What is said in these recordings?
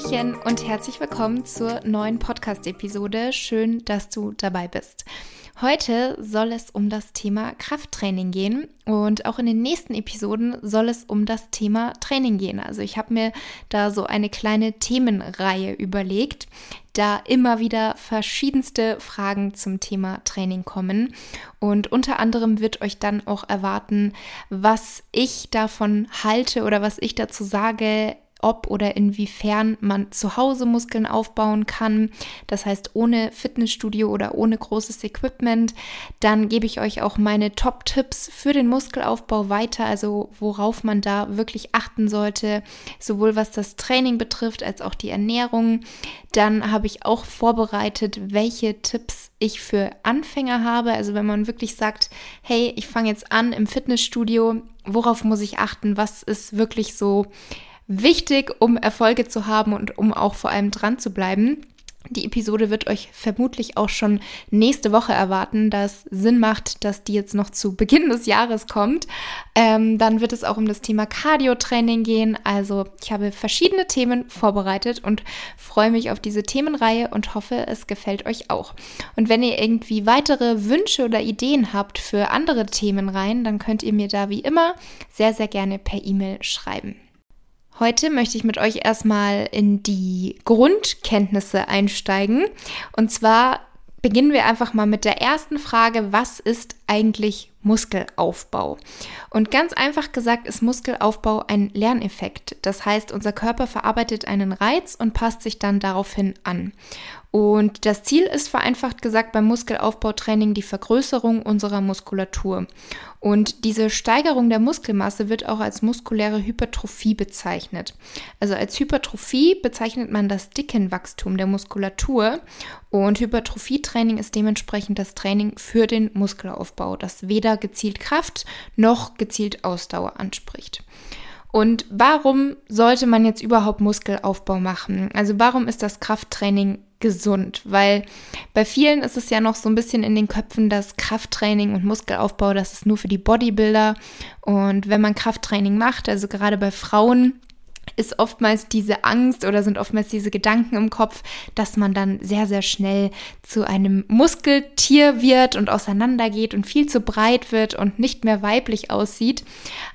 Hallöchen und herzlich willkommen zur neuen Podcast-Episode. Schön, dass du dabei bist. Heute soll es um das Thema Krafttraining gehen und auch in den nächsten Episoden soll es um das Thema Training gehen. Also ich habe mir da so eine kleine Themenreihe überlegt, da immer wieder verschiedenste Fragen zum Thema Training kommen und unter anderem wird euch dann auch erwarten, was ich davon halte oder was ich dazu sage, ob oder inwiefern man zu Hause Muskeln aufbauen kann. Das heißt, ohne Fitnessstudio oder ohne großes Equipment. Dann gebe ich euch auch meine Top-Tipps für den Muskelaufbau weiter, also worauf man da wirklich achten sollte, sowohl was das Training betrifft als auch die Ernährung. Dann habe ich auch vorbereitet, welche Tipps ich für Anfänger habe. Also wenn man wirklich sagt, hey, ich fange jetzt an im Fitnessstudio, worauf muss ich achten? Was ist wirklich so wichtig, um Erfolge zu haben und um auch vor allem dran zu bleiben. Die Episode wird euch vermutlich auch schon nächste Woche erwarten, da es Sinn macht, dass die jetzt noch zu Beginn des Jahres kommt. Ähm, dann wird es auch um das Thema Cardio-Training gehen. Also ich habe verschiedene Themen vorbereitet und freue mich auf diese Themenreihe und hoffe, es gefällt euch auch. Und wenn ihr irgendwie weitere Wünsche oder Ideen habt für andere Themenreihen, dann könnt ihr mir da wie immer sehr, sehr gerne per E-Mail schreiben. Heute möchte ich mit euch erstmal in die Grundkenntnisse einsteigen. Und zwar beginnen wir einfach mal mit der ersten Frage, was ist eigentlich Muskelaufbau? Und ganz einfach gesagt ist Muskelaufbau ein Lerneffekt. Das heißt, unser Körper verarbeitet einen Reiz und passt sich dann daraufhin an. Und das Ziel ist vereinfacht gesagt beim Muskelaufbautraining die Vergrößerung unserer Muskulatur. Und diese Steigerung der Muskelmasse wird auch als muskuläre Hypertrophie bezeichnet. Also als Hypertrophie bezeichnet man das Dickenwachstum der Muskulatur. Und Hypertrophietraining ist dementsprechend das Training für den Muskelaufbau, das weder gezielt Kraft noch gezielt Ausdauer anspricht. Und warum sollte man jetzt überhaupt Muskelaufbau machen? Also warum ist das Krafttraining gesund? Weil bei vielen ist es ja noch so ein bisschen in den Köpfen, dass Krafttraining und Muskelaufbau, das ist nur für die Bodybuilder. Und wenn man Krafttraining macht, also gerade bei Frauen, ist oftmals diese Angst oder sind oftmals diese Gedanken im Kopf, dass man dann sehr, sehr schnell zu einem Muskeltier wird und auseinandergeht und viel zu breit wird und nicht mehr weiblich aussieht.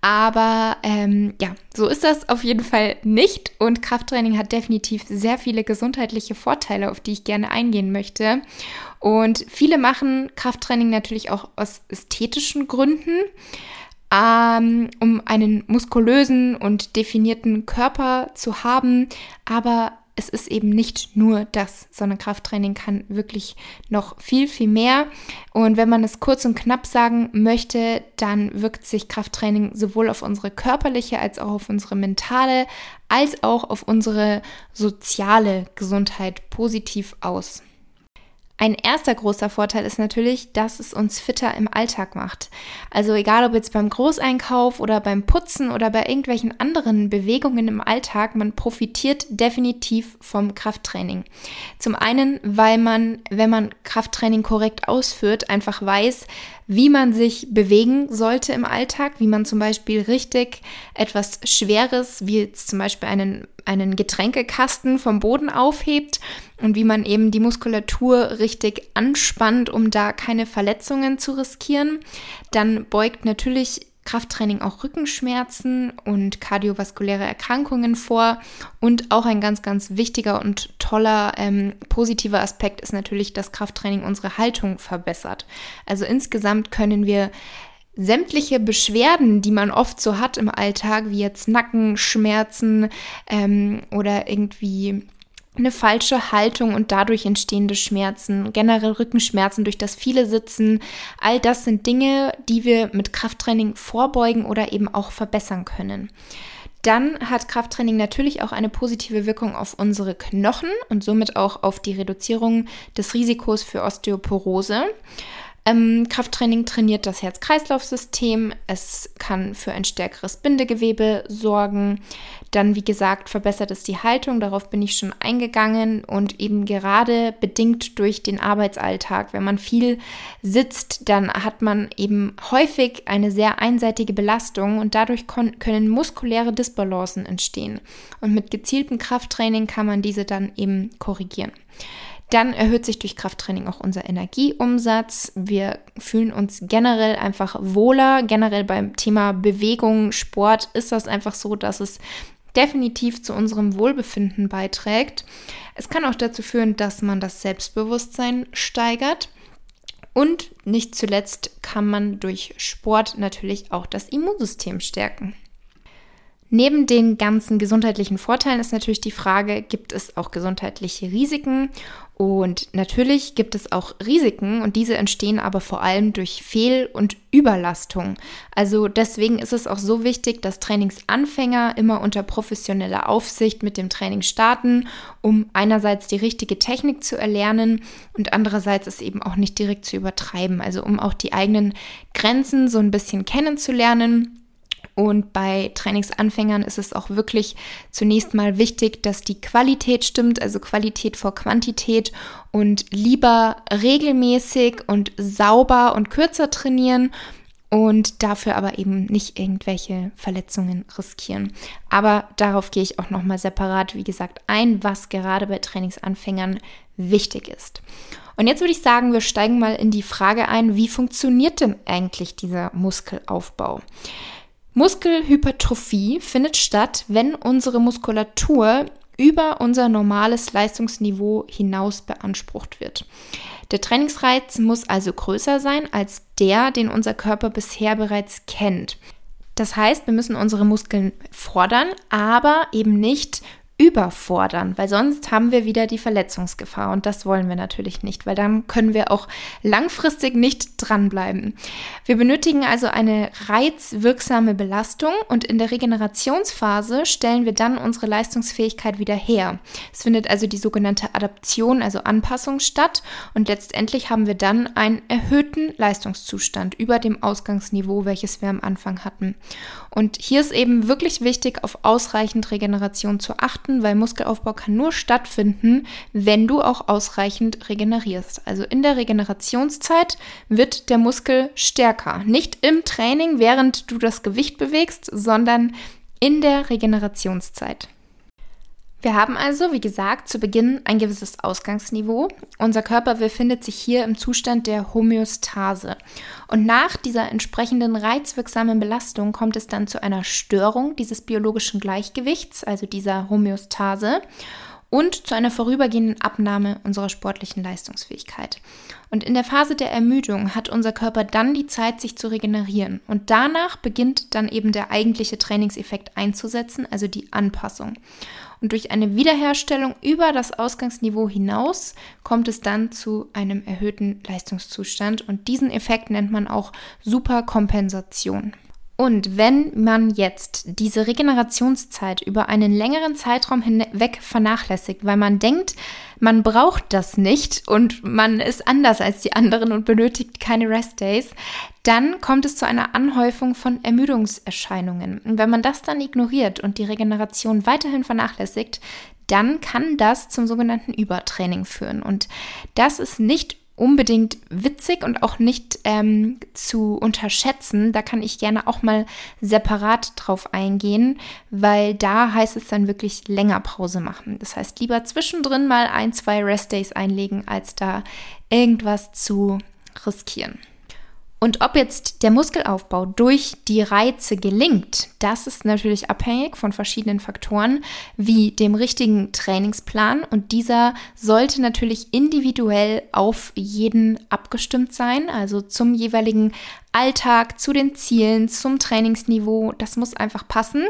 Aber ähm, ja, so ist das auf jeden Fall nicht. Und Krafttraining hat definitiv sehr viele gesundheitliche Vorteile, auf die ich gerne eingehen möchte. Und viele machen Krafttraining natürlich auch aus ästhetischen Gründen ähm, um einen muskulösen und definierten Körper zu haben. Aber es ist eben nicht nur das, sondern Krafttraining kann wirklich noch viel, viel mehr. Und wenn man es kurz und knapp sagen möchte, dann wirkt sich Krafttraining sowohl auf unsere körperliche als auch auf unsere mentale als auch auf unsere soziale Gesundheit positiv aus. Ein erster großer Vorteil ist natürlich, dass es uns fitter im Alltag macht. Also egal ob jetzt beim Großeinkauf oder beim Putzen oder bei irgendwelchen anderen Bewegungen im Alltag, man profitiert definitiv vom Krafttraining. Zum einen, weil man, wenn man Krafttraining korrekt ausführt, einfach weiß, wie man sich bewegen sollte im Alltag, wie man zum Beispiel richtig etwas Schweres, wie jetzt zum Beispiel einen, einen Getränkekasten vom Boden aufhebt und wie man eben die Muskulatur richtig anspannt, um da keine Verletzungen zu riskieren. Dann beugt natürlich Krafttraining auch Rückenschmerzen und kardiovaskuläre Erkrankungen vor. Und auch ein ganz, ganz wichtiger und toller ähm, positiver Aspekt ist natürlich, dass Krafttraining unsere Haltung verbessert. Also insgesamt können wir sämtliche Beschwerden, die man oft so hat im Alltag, wie jetzt Nackenschmerzen ähm, oder irgendwie eine falsche Haltung und dadurch entstehende Schmerzen, generell Rückenschmerzen durch das viele Sitzen, all das sind Dinge, die wir mit Krafttraining vorbeugen oder eben auch verbessern können. Dann hat Krafttraining natürlich auch eine positive Wirkung auf unsere Knochen und somit auch auf die Reduzierung des Risikos für Osteoporose. Ähm, Krafttraining trainiert das Herz-Kreislauf-System. Es kann für ein stärkeres Bindegewebe sorgen. Dann, wie gesagt, verbessert es die Haltung. Darauf bin ich schon eingegangen. Und eben gerade bedingt durch den Arbeitsalltag, wenn man viel sitzt, dann hat man eben häufig eine sehr einseitige Belastung und dadurch können muskuläre Disbalancen entstehen. Und mit gezieltem Krafttraining kann man diese dann eben korrigieren. Dann erhöht sich durch Krafttraining auch unser Energieumsatz. Wir fühlen uns generell einfach wohler. Generell beim Thema Bewegung, Sport ist das einfach so, dass es definitiv zu unserem Wohlbefinden beiträgt. Es kann auch dazu führen, dass man das Selbstbewusstsein steigert. Und nicht zuletzt kann man durch Sport natürlich auch das Immunsystem stärken. Neben den ganzen gesundheitlichen Vorteilen ist natürlich die Frage, gibt es auch gesundheitliche Risiken? Und natürlich gibt es auch Risiken und diese entstehen aber vor allem durch Fehl- und Überlastung. Also deswegen ist es auch so wichtig, dass Trainingsanfänger immer unter professioneller Aufsicht mit dem Training starten, um einerseits die richtige Technik zu erlernen und andererseits es eben auch nicht direkt zu übertreiben. Also um auch die eigenen Grenzen so ein bisschen kennenzulernen und bei Trainingsanfängern ist es auch wirklich zunächst mal wichtig, dass die Qualität stimmt, also Qualität vor Quantität und lieber regelmäßig und sauber und kürzer trainieren und dafür aber eben nicht irgendwelche Verletzungen riskieren. Aber darauf gehe ich auch nochmal separat, wie gesagt, ein, was gerade bei Trainingsanfängern wichtig ist. Und jetzt würde ich sagen, wir steigen mal in die Frage ein, wie funktioniert denn eigentlich dieser Muskelaufbau? Muskelhypertrophie findet statt, wenn unsere Muskulatur über unser normales Leistungsniveau hinaus beansprucht wird. Der Trainingsreiz muss also größer sein als der, den unser Körper bisher bereits kennt. Das heißt, wir müssen unsere Muskeln fordern, aber eben nicht überfordern, weil sonst haben wir wieder die Verletzungsgefahr und das wollen wir natürlich nicht, weil dann können wir auch langfristig nicht dranbleiben. Wir benötigen also eine reizwirksame Belastung und in der Regenerationsphase stellen wir dann unsere Leistungsfähigkeit wieder her. Es findet also die sogenannte Adaption, also Anpassung statt und letztendlich haben wir dann einen erhöhten Leistungszustand über dem Ausgangsniveau, welches wir am Anfang hatten. Und hier ist eben wirklich wichtig, auf ausreichend Regeneration zu achten, weil Muskelaufbau kann nur stattfinden, wenn du auch ausreichend regenerierst. Also in der Regenerationszeit wird der Muskel stärker. Nicht im Training, während du das Gewicht bewegst, sondern in der Regenerationszeit. Wir haben also, wie gesagt, zu Beginn ein gewisses Ausgangsniveau. Unser Körper befindet sich hier im Zustand der Homöostase. Und nach dieser entsprechenden reizwirksamen Belastung kommt es dann zu einer Störung dieses biologischen Gleichgewichts, also dieser Homöostase, und zu einer vorübergehenden Abnahme unserer sportlichen Leistungsfähigkeit. Und in der Phase der Ermüdung hat unser Körper dann die Zeit, sich zu regenerieren. Und danach beginnt dann eben der eigentliche Trainingseffekt einzusetzen, also die Anpassung. Und durch eine Wiederherstellung über das Ausgangsniveau hinaus kommt es dann zu einem erhöhten Leistungszustand. Und diesen Effekt nennt man auch Superkompensation. Und wenn man jetzt diese Regenerationszeit über einen längeren Zeitraum hinweg vernachlässigt, weil man denkt, man braucht das nicht und man ist anders als die anderen und benötigt keine Restdays, dann kommt es zu einer Anhäufung von Ermüdungserscheinungen. Und wenn man das dann ignoriert und die Regeneration weiterhin vernachlässigt, dann kann das zum sogenannten Übertraining führen. Und das ist nicht unbedingt witzig und auch nicht ähm, zu unterschätzen. Da kann ich gerne auch mal separat drauf eingehen, weil da heißt es dann wirklich länger Pause machen. Das heißt, lieber zwischendrin mal ein, zwei Restdays einlegen, als da irgendwas zu riskieren. Und ob jetzt der Muskelaufbau durch die Reize gelingt, das ist natürlich abhängig von verschiedenen Faktoren, wie dem richtigen Trainingsplan. Und dieser sollte natürlich individuell auf jeden abgestimmt sein, also zum jeweiligen Alltag, zu den Zielen, zum Trainingsniveau. Das muss einfach passen.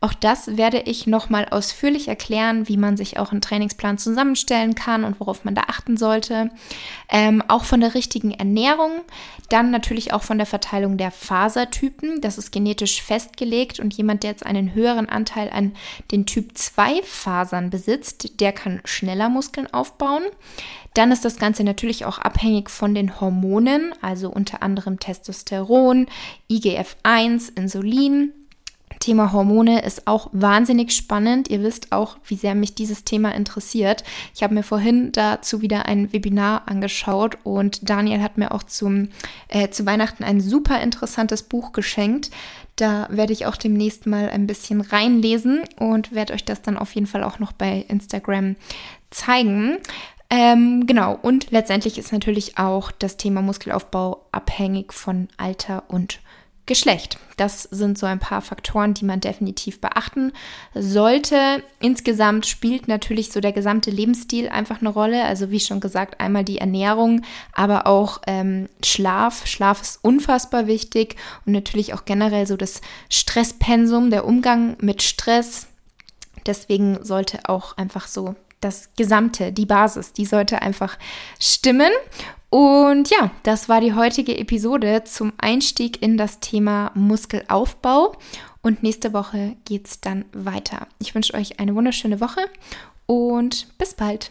Auch das werde ich nochmal ausführlich erklären, wie man sich auch einen Trainingsplan zusammenstellen kann und worauf man da achten sollte. Ähm, auch von der richtigen Ernährung, dann natürlich auch von der Verteilung der Fasertypen. Das ist genetisch festgelegt und jemand, der jetzt einen höheren Anteil an den Typ 2 Fasern besitzt, der kann schneller Muskeln aufbauen. Dann ist das Ganze natürlich auch abhängig von den Hormonen, also unter anderem Testosteron, IGF-1, Insulin. Thema Hormone ist auch wahnsinnig spannend. Ihr wisst auch, wie sehr mich dieses Thema interessiert. Ich habe mir vorhin dazu wieder ein Webinar angeschaut und Daniel hat mir auch zum, äh, zu Weihnachten ein super interessantes Buch geschenkt. Da werde ich auch demnächst mal ein bisschen reinlesen und werde euch das dann auf jeden Fall auch noch bei Instagram zeigen. Ähm, genau, und letztendlich ist natürlich auch das Thema Muskelaufbau abhängig von Alter und Geschlecht. Das sind so ein paar Faktoren, die man definitiv beachten sollte. Insgesamt spielt natürlich so der gesamte Lebensstil einfach eine Rolle. Also wie schon gesagt, einmal die Ernährung, aber auch ähm, Schlaf. Schlaf ist unfassbar wichtig und natürlich auch generell so das Stresspensum, der Umgang mit Stress. Deswegen sollte auch einfach so das Gesamte, die Basis, die sollte einfach stimmen. Und ja, das war die heutige Episode zum Einstieg in das Thema Muskelaufbau. Und nächste Woche geht es dann weiter. Ich wünsche euch eine wunderschöne Woche und bis bald.